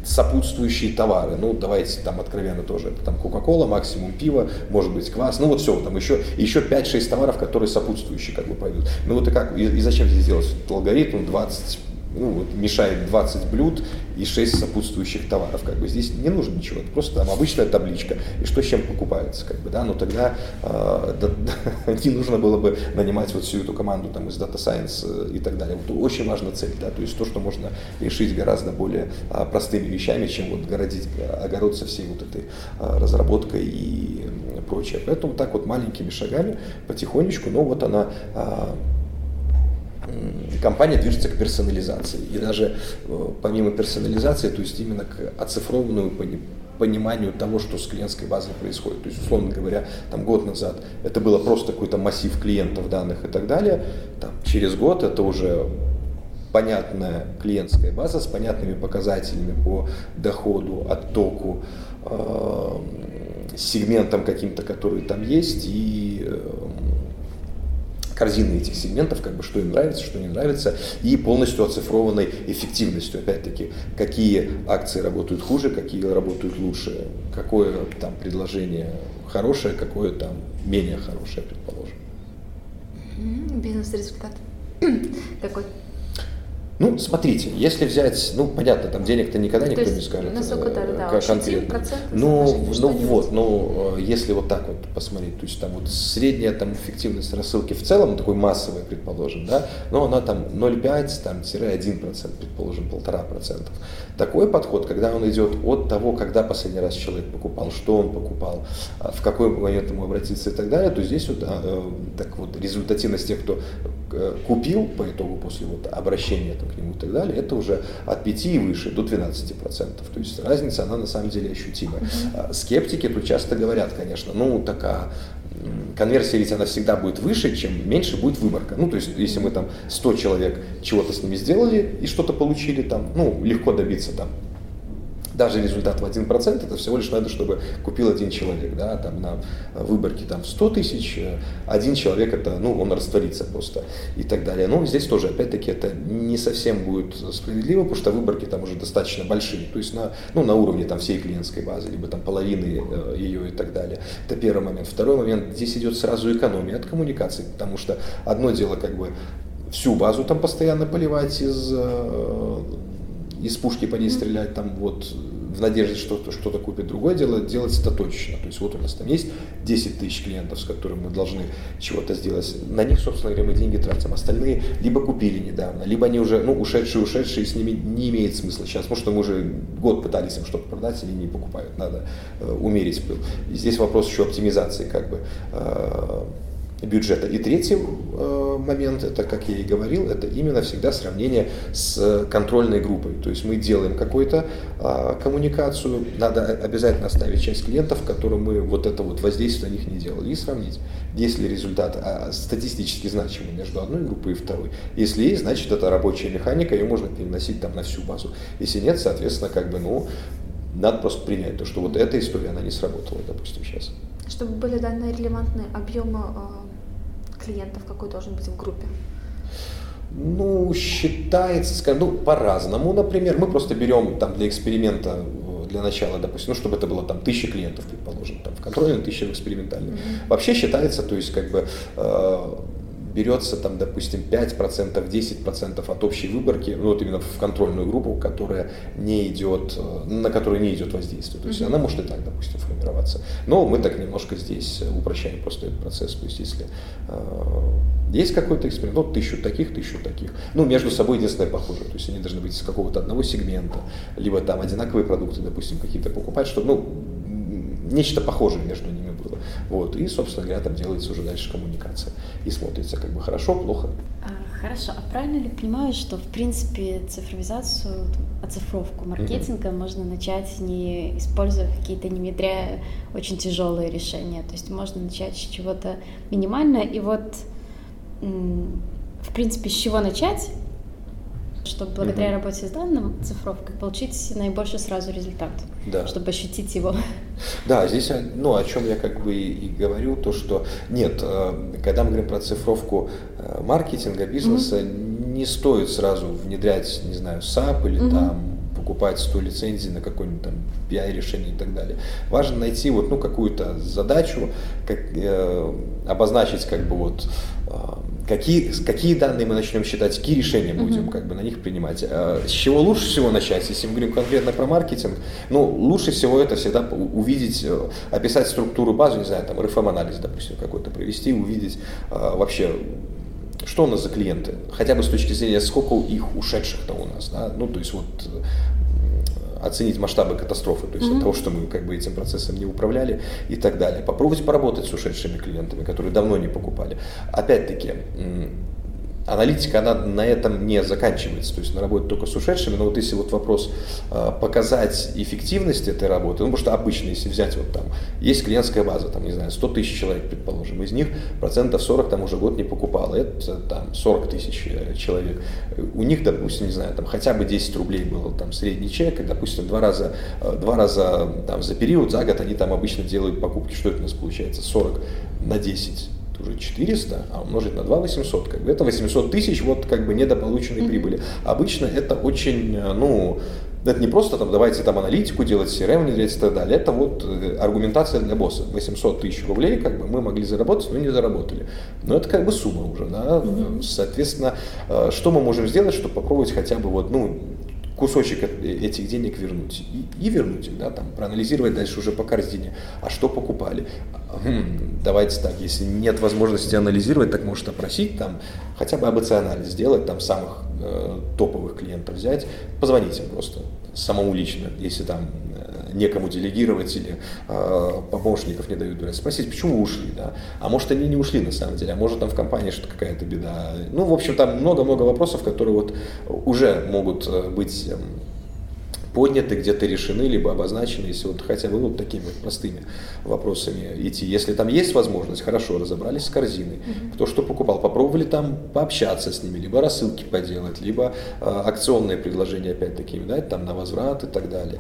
сопутствующие товары. Ну, давайте там откровенно тоже. Это там Кока-Кола, максимум пиво, может быть квас. Ну, вот все, там еще, еще 5-6 товаров, которые сопутствующие как бы пойдут. Ну, вот и как, и, и зачем здесь делать алгоритм 20 ну, вот, мешает 20 блюд и 6 сопутствующих товаров. Как бы здесь не нужно ничего, это просто там обычная табличка, и что с чем покупается. Как бы, да? Но тогда э, да, не нужно было бы нанимать вот всю эту команду там, из Data Science э, и так далее. Вот очень важна цель, да? то есть то, что можно решить гораздо более э, простыми вещами, чем вот городить огород со всей вот этой э, разработкой и прочее. Поэтому так вот маленькими шагами, потихонечку, но вот она э, компания движется к персонализации. И даже э, помимо персонализации, то есть именно к оцифрованному пониманию того, что с клиентской базой происходит. То есть, условно говоря, там год назад это было просто какой-то массив клиентов, данных и так далее. Там, через год это уже понятная клиентская база с понятными показателями по доходу, оттоку, э, сегментам каким-то, которые там есть, и э, корзины этих сегментов, как бы что им нравится, что не нравится, и полностью оцифрованной эффективностью, опять-таки, какие акции работают хуже, какие работают лучше, какое там предложение хорошее, какое там менее хорошее, предположим. Бизнес-результат какой? Ну, смотрите, если взять, ну, понятно, там денег-то никогда никто не скажет. Насколько да, да, конкретно. Ну, ну вот, ну, э, если вот так вот посмотреть, то есть там вот средняя там эффективность рассылки в целом, такой массовая, предположим, да, но она там 0,5, там, 1%, предположим, 1,5%. Такой подход, когда он идет от того, когда последний раз человек покупал, что он покупал, а в какой момент ему обратиться и так далее, то здесь вот а, э, так вот результативность тех, кто э, купил по итогу после вот обращения там, к нему и так далее, это уже от 5 и выше до 12%. То есть разница, она на самом деле ощутимая. Mm-hmm. Скептики тут часто говорят, конечно, ну такая конверсия ведь она всегда будет выше, чем меньше будет выборка. Ну, то есть, если мы там 100 человек чего-то с ними сделали и что-то получили там, ну, легко добиться там даже результат в 1% это всего лишь надо, чтобы купил один человек, да, там на выборке там 100 тысяч, один человек это, ну, он растворится просто и так далее. Но здесь тоже, опять-таки, это не совсем будет справедливо, потому что выборки там уже достаточно большие, то есть на, ну, на уровне там всей клиентской базы, либо там половины э, ее и так далее. Это первый момент. Второй момент, здесь идет сразу экономия от коммуникации, потому что одно дело как бы всю базу там постоянно поливать из э, из пушки по ней стрелять там вот в надежде, что что-то купит. Другое дело делать это точно. То есть вот у нас там есть 10 тысяч клиентов, с которыми мы должны чего-то сделать. На них, собственно говоря, мы деньги тратим. Остальные либо купили недавно, либо они уже, ну, ушедшие, ушедшие, с ними не имеет смысла сейчас. Потому что мы уже год пытались им что-то продать, они не покупают. Надо э, умерить пыл. И здесь вопрос еще оптимизации, как бы. Э, бюджета. И третий э, момент, это, как я и говорил, это именно всегда сравнение с контрольной группой. То есть мы делаем какую-то э, коммуникацию, надо обязательно оставить часть клиентов, которым мы вот это вот воздействие на них не делали, и сравнить. Если результат э, статистически значимый между одной группой и второй, если есть, значит это рабочая механика, ее можно переносить там на всю базу. Если нет, соответственно, как бы, ну, надо просто принять то, что вот эта история, она не сработала, допустим, сейчас. Чтобы были данные релевантные объемы клиентов какой должен быть в группе? Ну, считается, скажем, ну, по-разному. Например, мы просто берем там для эксперимента э, для начала, допустим, ну, чтобы это было там тысяча клиентов, предположим, там в контрольном, тысяча в экспериментальном. Mm-hmm. Вообще считается, то есть как бы э, берется там, допустим, 5%, 10% от общей выборки, ну вот именно в контрольную группу, которая не идет, э, на которую не идет воздействие. То есть mm-hmm. она может и так, допустим, формироваться. Но мы так немножко здесь упрощаем просто этот процесс. То есть если э, есть какой-то эксперимент, ну, тысячу таких, тысячу таких. Ну, между собой единственное похоже. То есть они должны быть из какого-то одного сегмента, либо там одинаковые продукты, допустим, какие-то покупать, чтобы, ну, нечто похожее между ними. Вот. И, собственно говоря, там делается уже дальше коммуникация. И смотрится как бы хорошо, плохо. А, хорошо. А правильно ли понимаю, что, в принципе, цифровизацию, оцифровку маркетинга mm-hmm. можно начать не используя какие-то, не внедряя очень тяжелые решения? То есть можно начать с чего-то минимального. И вот, в принципе, с чего начать? Чтобы благодаря mm-hmm. работе с данным цифровкой получить наибольший сразу результат, да. чтобы ощутить его. Да, здесь, ну, о чем я как бы и говорю, то, что нет, э, когда мы говорим про цифровку э, маркетинга, бизнеса, mm-hmm. не стоит сразу внедрять, не знаю, SAP или mm-hmm. там покупать 100 лицензий на какое-нибудь там BI-решение и так далее. Важно найти вот, ну, какую-то задачу, как, э, обозначить как бы вот э, какие, какие данные мы начнем считать, какие решения будем uh-huh. как бы на них принимать. А, с чего лучше всего начать, если мы говорим конкретно про маркетинг, ну, лучше всего это всегда увидеть, э, описать структуру базы, не знаю, там, RFM-анализ, допустим, какой-то провести, увидеть а, вообще, что у нас за клиенты, хотя бы с точки зрения, сколько их ушедших-то у нас, да, ну, то есть вот оценить масштабы катастрофы, то есть mm-hmm. от того, что мы как бы этим процессом не управляли и так далее. Попробовать поработать с ушедшими клиентами, которые давно не покупали. Опять-таки, аналитика, она на этом не заканчивается, то есть она работает только с ушедшими, но вот если вот вопрос э, показать эффективность этой работы, ну, потому что обычно, если взять вот там, есть клиентская база, там, не знаю, 100 тысяч человек, предположим, из них процентов 40 там уже год не покупало, это там 40 тысяч э, человек. У них, допустим, не знаю, там хотя бы 10 рублей был там средний чек, и, допустим, два раза, э, два раза там за период, за год они там обычно делают покупки, что это у нас получается, 40 на 10 уже 400, а умножить на 2 800, как бы это 800 тысяч вот как бы недополученной mm-hmm. прибыли. Обычно это очень, ну, Это не просто там давайте там аналитику делать, CRM внедрять и так далее. Это вот э, аргументация для босса. 800 тысяч рублей как бы мы могли заработать, но не заработали. Но это как бы сумма уже, да. Угу. Соответственно, э, что мы можем сделать, чтобы попробовать хотя бы вот, ну, кусочек этих денег вернуть. И, и вернуть их, да, там, проанализировать дальше уже по корзине. А что покупали? Хм, давайте так, если нет возможности анализировать, так может опросить там, хотя бы АБЦ-анализ сделать, там самых э, топовых клиентов взять, позвонить им просто самому лично, если там некому делегировать или э, помощников не дают брать. Спросить, почему ушли, да? А может они не ушли на самом деле, а может там в компании что-то какая-то беда. Ну, в общем, там много-много вопросов, которые вот уже могут э, быть эм, подняты, где-то решены, либо обозначены, если вот хотя бы вот такими вот простыми вопросами идти. Если там есть возможность, хорошо, разобрались с корзиной, mm-hmm. кто что покупал, попробовали там пообщаться с ними, либо рассылки поделать, либо э, акционные предложения опять-таки дать там на возврат и так далее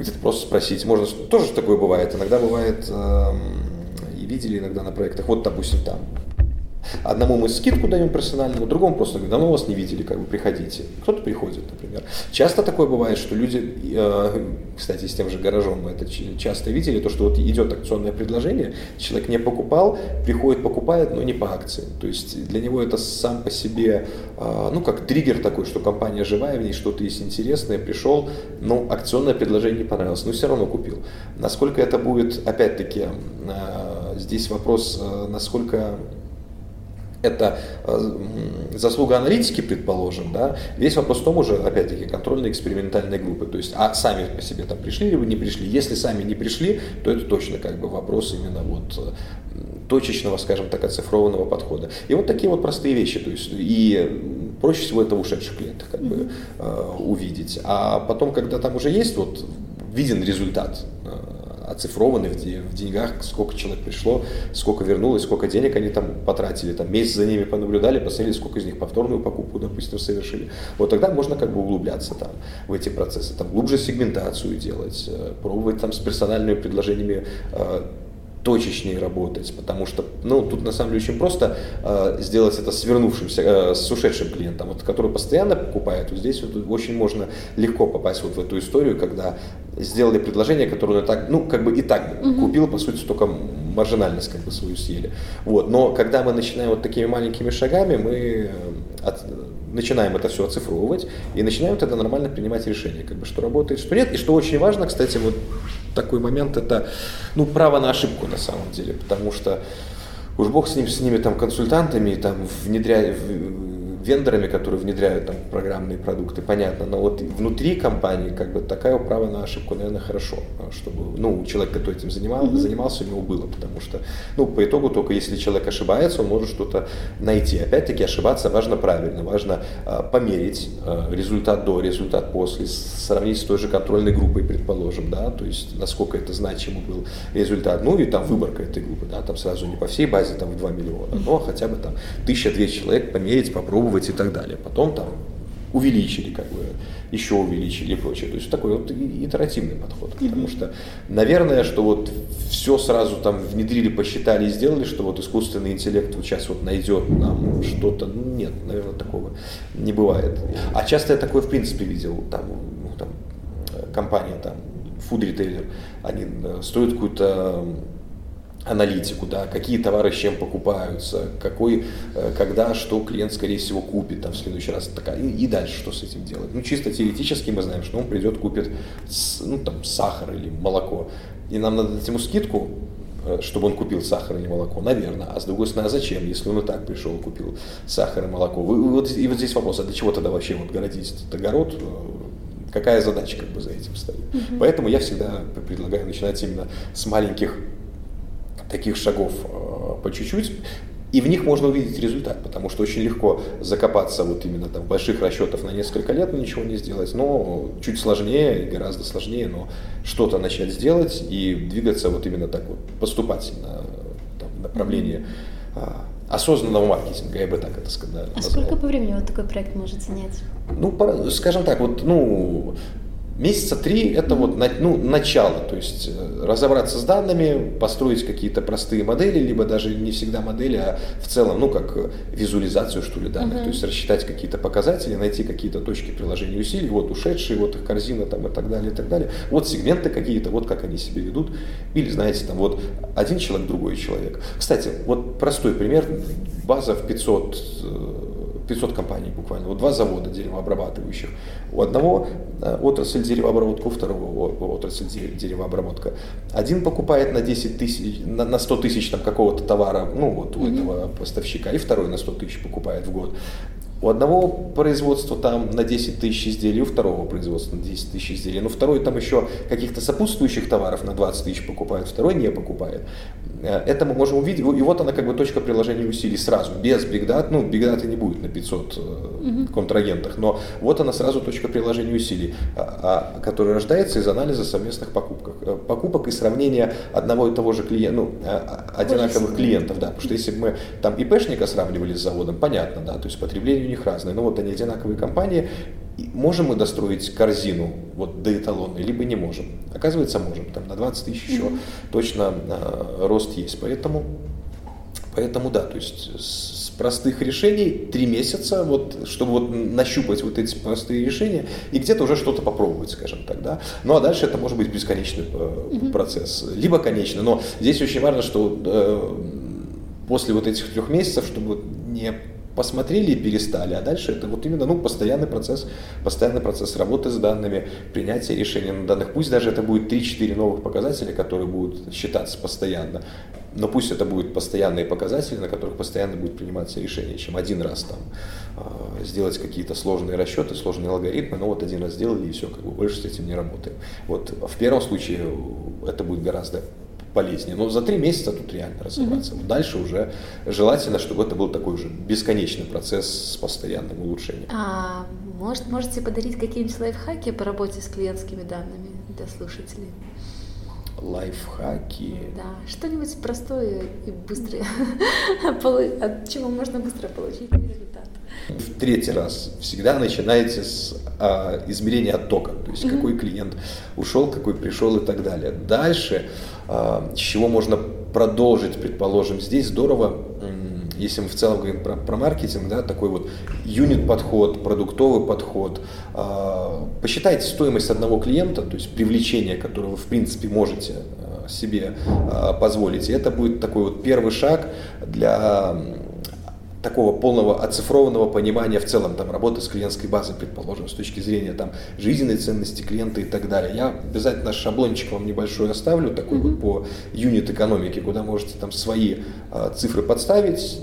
где-то просто спросить. Можно тоже такое бывает. Иногда бывает э, и видели иногда на проектах. Вот, допустим, там Одному мы скидку даем персональному, другому просто говорим, давно вас не видели, как бы приходите. Кто-то приходит, например. Часто такое бывает, что люди, э, кстати, с тем же гаражом мы это часто видели, то, что вот идет акционное предложение, человек не покупал, приходит, покупает, но не по акции. То есть для него это сам по себе, э, ну, как триггер такой, что компания живая, в ней что-то есть интересное, пришел, но акционное предложение не понравилось, но все равно купил. Насколько это будет, опять-таки, э, здесь вопрос, насколько это э, заслуга аналитики, предположим, да, весь вопрос в том уже, опять-таки, контрольной экспериментальной группы, то есть, а сами по себе там пришли либо не пришли, если сами не пришли, то это точно как бы вопрос именно вот э, точечного, скажем так, оцифрованного подхода. И вот такие вот простые вещи, то есть, и проще всего это в ушедших клиентах как бы э, увидеть, а потом, когда там уже есть вот виден результат, оцифрованы в, в деньгах, сколько человек пришло, сколько вернулось, сколько денег они там потратили, там месяц за ними понаблюдали, посмотрели, сколько из них повторную покупку, допустим, совершили. Вот тогда можно как бы углубляться там в эти процессы, там глубже сегментацию делать, э, пробовать там с персональными предложениями э, точечнее работать, потому что, ну, тут на самом деле очень просто э, сделать это с вернувшимся, э, с ушедшим клиентом, вот, который постоянно покупает. Вот здесь вот очень можно легко попасть вот в эту историю, когда сделали предложение, которое так, ну, как бы и так угу. купил, по сути, только маржинальность как бы свою съели. Вот, но когда мы начинаем вот такими маленькими шагами, мы э, от, начинаем это все оцифровывать и начинаем тогда нормально принимать решения, как бы, что работает, что нет. И что очень важно, кстати, вот такой момент, это ну, право на ошибку на самом деле, потому что уж бог с, ним, с ними там консультантами, там внедряя, вендорами, которые внедряют там программные продукты, понятно, но вот внутри компании как бы такая право на ошибку, наверное, хорошо, чтобы, ну, человек, который этим занимал, mm-hmm. занимался, у него было, потому что, ну, по итогу только если человек ошибается, он может что-то найти. Опять-таки ошибаться важно правильно, важно а, померить а, результат до, результат после, сравнить с той же контрольной группой, предположим, да, то есть насколько это значимый был результат, ну и там выборка этой группы, да, там сразу не по всей базе там в 2 миллиона, но хотя бы там 1200 человек померить, попробовать попробовать и так далее. Потом там увеличили, как бы, еще увеличили и прочее. То есть такой вот итеративный подход. Mm-hmm. Потому что, наверное, что вот все сразу там внедрили, посчитали и сделали, что вот искусственный интеллект вот сейчас вот найдет нам что-то. Ну, нет, наверное, такого не бывает. А часто я такое в принципе видел. Там, ну, там компания, там, food retailer, они э, строят какую-то аналитику, да, какие товары с чем покупаются, какой, э, когда, что клиент, скорее всего, купит там, в следующий раз, такая, и, и дальше что с этим делать. Ну, чисто теоретически мы знаем, что он придет, купит ну, там, сахар или молоко, и нам надо дать ему скидку, э, чтобы он купил сахар или молоко, наверное. А с другой стороны, а зачем, если он и так пришел, купил сахар и молоко? Вы, вот, и вот здесь вопрос, а для чего тогда вообще вот городить этот огород? Э, какая задача как бы за этим стоит? Угу. Поэтому я всегда предлагаю начинать именно с маленьких таких шагов э, по чуть-чуть, и в них можно увидеть результат, потому что очень легко закопаться вот именно там больших расчетах на несколько лет, но ничего не сделать. Но чуть сложнее, гораздо сложнее, но что-то начать сделать и двигаться вот именно так вот поступательно там, в направлении а, осознанного маркетинга, я бы так это сказал. А сколько по времени вот такой проект может занять? Ну, скажем так, вот, ну, Месяца три это вот ну, начало, то есть э, разобраться с данными, построить какие-то простые модели, либо даже не всегда модели, а в целом, ну, как визуализацию, что ли, данных, uh-huh. то есть рассчитать какие-то показатели, найти какие-то точки приложения усилий, вот ушедшие, вот их корзина там и так далее, и так далее, вот сегменты какие-то, вот как они себя ведут, или, знаете, там вот один человек, другой человек. Кстати, вот простой пример, база в 500 500 компаний буквально, вот два завода деревообрабатывающих. У одного э, отрасль деревообработка, у второго отрасль деревообработка. Один покупает на 10 тысяч, на, на 100 тысяч там, какого-то товара, ну вот у mm-hmm. этого поставщика, и второй на 100 тысяч покупает в год. У одного производства там на 10 тысяч изделий, у второго производства на 10 тысяч изделий. Но второй там еще каких-то сопутствующих товаров на 20 тысяч покупает, второй не покупает. Э, это мы можем увидеть, и вот она как бы точка приложения усилий сразу, без бигдат, ну бигдата не будет на 500 угу. Э, контрагентах, но вот она сразу точка приложения усилий, а, а, которая рождается из анализа совместных покупок, э, покупок и сравнения одного и того же клиента, ну, одинаковых клиентов, да, потому что если бы мы там ИПшника сравнивали с заводом, понятно, да, то есть потребление них разные, но вот они одинаковые компании, можем мы достроить корзину вот до эталонной, либо не можем. Оказывается, можем. Там на 20 тысяч еще mm-hmm. точно э, рост есть. Поэтому, поэтому да, то есть с простых решений три месяца, вот, чтобы вот нащупать вот эти простые решения и где-то уже что-то попробовать, скажем так. Да? Ну а дальше это может быть бесконечный mm-hmm. процесс, либо конечный. Но здесь очень важно, что э, после вот этих трех месяцев, чтобы не посмотрели и перестали, а дальше это вот именно ну, постоянный процесс, постоянный процесс работы с данными, принятия решений на данных. Пусть даже это будет 3-4 новых показателя, которые будут считаться постоянно, но пусть это будут постоянные показатели, на которых постоянно будет приниматься решение, чем один раз там а, сделать какие-то сложные расчеты, сложные алгоритмы, но вот один раз сделали и все, как бы больше с этим не работаем. Вот в первом случае это будет гораздо полезнее. Но за три месяца тут реально разобраться. Mm-hmm. Дальше уже желательно, чтобы это был такой уже бесконечный процесс с постоянным улучшением. А может, можете подарить какие-нибудь лайфхаки по работе с клиентскими данными для слушателей? Лайфхаки. Да, что-нибудь простое и быстрое, от чего можно быстро получить результат. В третий раз всегда начинаете с а, измерения оттока, то есть mm-hmm. какой клиент ушел, какой пришел и так далее. Дальше а, с чего можно продолжить, предположим, здесь здорово, если мы в целом говорим про, про маркетинг, да, такой вот юнит-подход, продуктовый подход, а, посчитайте стоимость одного клиента, то есть привлечение, которое вы в принципе можете а, себе позволить. И это будет такой вот первый шаг для такого полного оцифрованного понимания в целом там работы с клиентской базой, предположим, с точки зрения там жизненной ценности клиента и так далее. Я обязательно шаблончик вам небольшой оставлю, такой mm-hmm. вот по юнит экономике, куда можете там свои э, цифры подставить,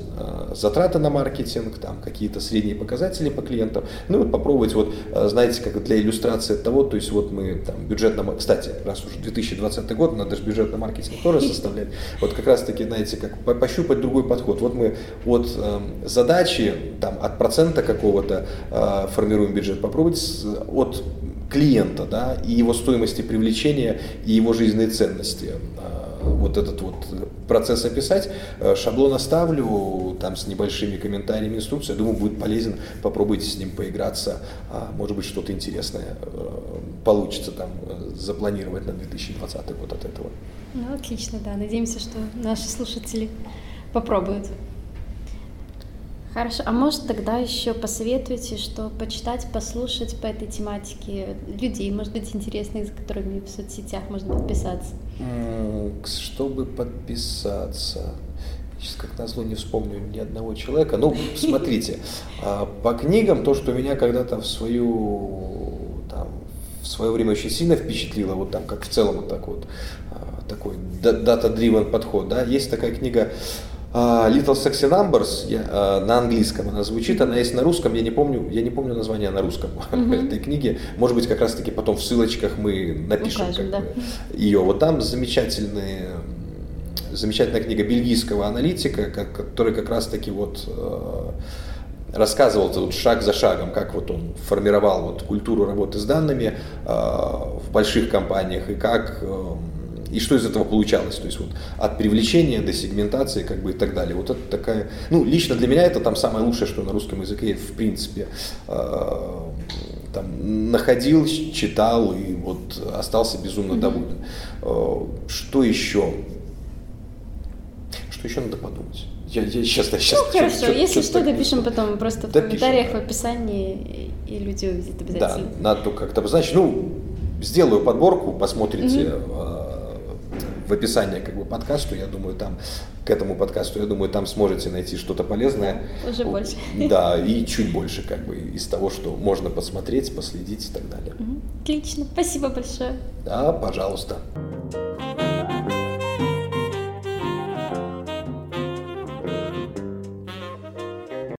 затраты на маркетинг, там какие-то средние показатели по клиентам. Ну вот попробовать вот, э, знаете, как для иллюстрации того, то есть вот мы там бюджет на, кстати, раз уже 2020 год, надо же бюджет на маркетинг тоже составлять. Вот как раз таки, знаете, как пощупать другой подход. Вот мы от э, задачи там, от процента какого-то э, формируем бюджет, попробуйте от клиента да, и его стоимости привлечения и его жизненной ценности э, вот этот вот процесс описать. Э, шаблон оставлю там с небольшими комментариями, инструкцией. Думаю, будет полезен. Попробуйте с ним поиграться. А, может быть, что-то интересное э, получится там э, запланировать на 2020 год от этого. Ну, отлично, да. Надеемся, что наши слушатели попробуют. Хорошо, а может тогда еще посоветуйте, что почитать, послушать по этой тематике людей, может быть, интересных, за которыми в соцсетях можно подписаться? Чтобы подписаться, сейчас как назло не вспомню ни одного человека. Ну, смотрите, а, по книгам то, что меня когда-то в свою там, в свое время очень сильно впечатлило, вот там как в целом вот так вот а, такой дата-дривен подход, да, есть такая книга Little Sexy Numbers я, а, на английском она звучит, она есть на русском, я не помню, я не помню название на русском mm-hmm. этой книги. Может быть, как раз таки потом в ссылочках мы напишем Укажем, как да. ее. Вот там замечательные замечательная книга бельгийского аналитика, который как раз таки вот э, рассказывал вот шаг за шагом, как вот он формировал вот культуру работы с данными в больших компаниях и как э, и что из этого получалось, то есть вот от привлечения до сегментации как бы и так далее. Вот это такая, ну лично для меня это там самое лучшее, что на русском языке в принципе э, там находил, читал и вот остался безумно mm-hmm. доволен. Э, что еще? Что еще надо подумать? Я, я сейчас, да, сейчас. Ну хорошо, что, если что, допишем потом просто в допишем, комментариях, да. в описании, и люди увидят обязательно. Да, надо как-то обозначить. Ну, сделаю подборку, посмотрите mm-hmm. В описании как бы подкасту, я думаю, там к этому подкасту, я думаю, там сможете найти что-то полезное. Уже больше. Да, и чуть больше как бы из того, что можно посмотреть, последить и так далее. Отлично, спасибо большое. Да, пожалуйста.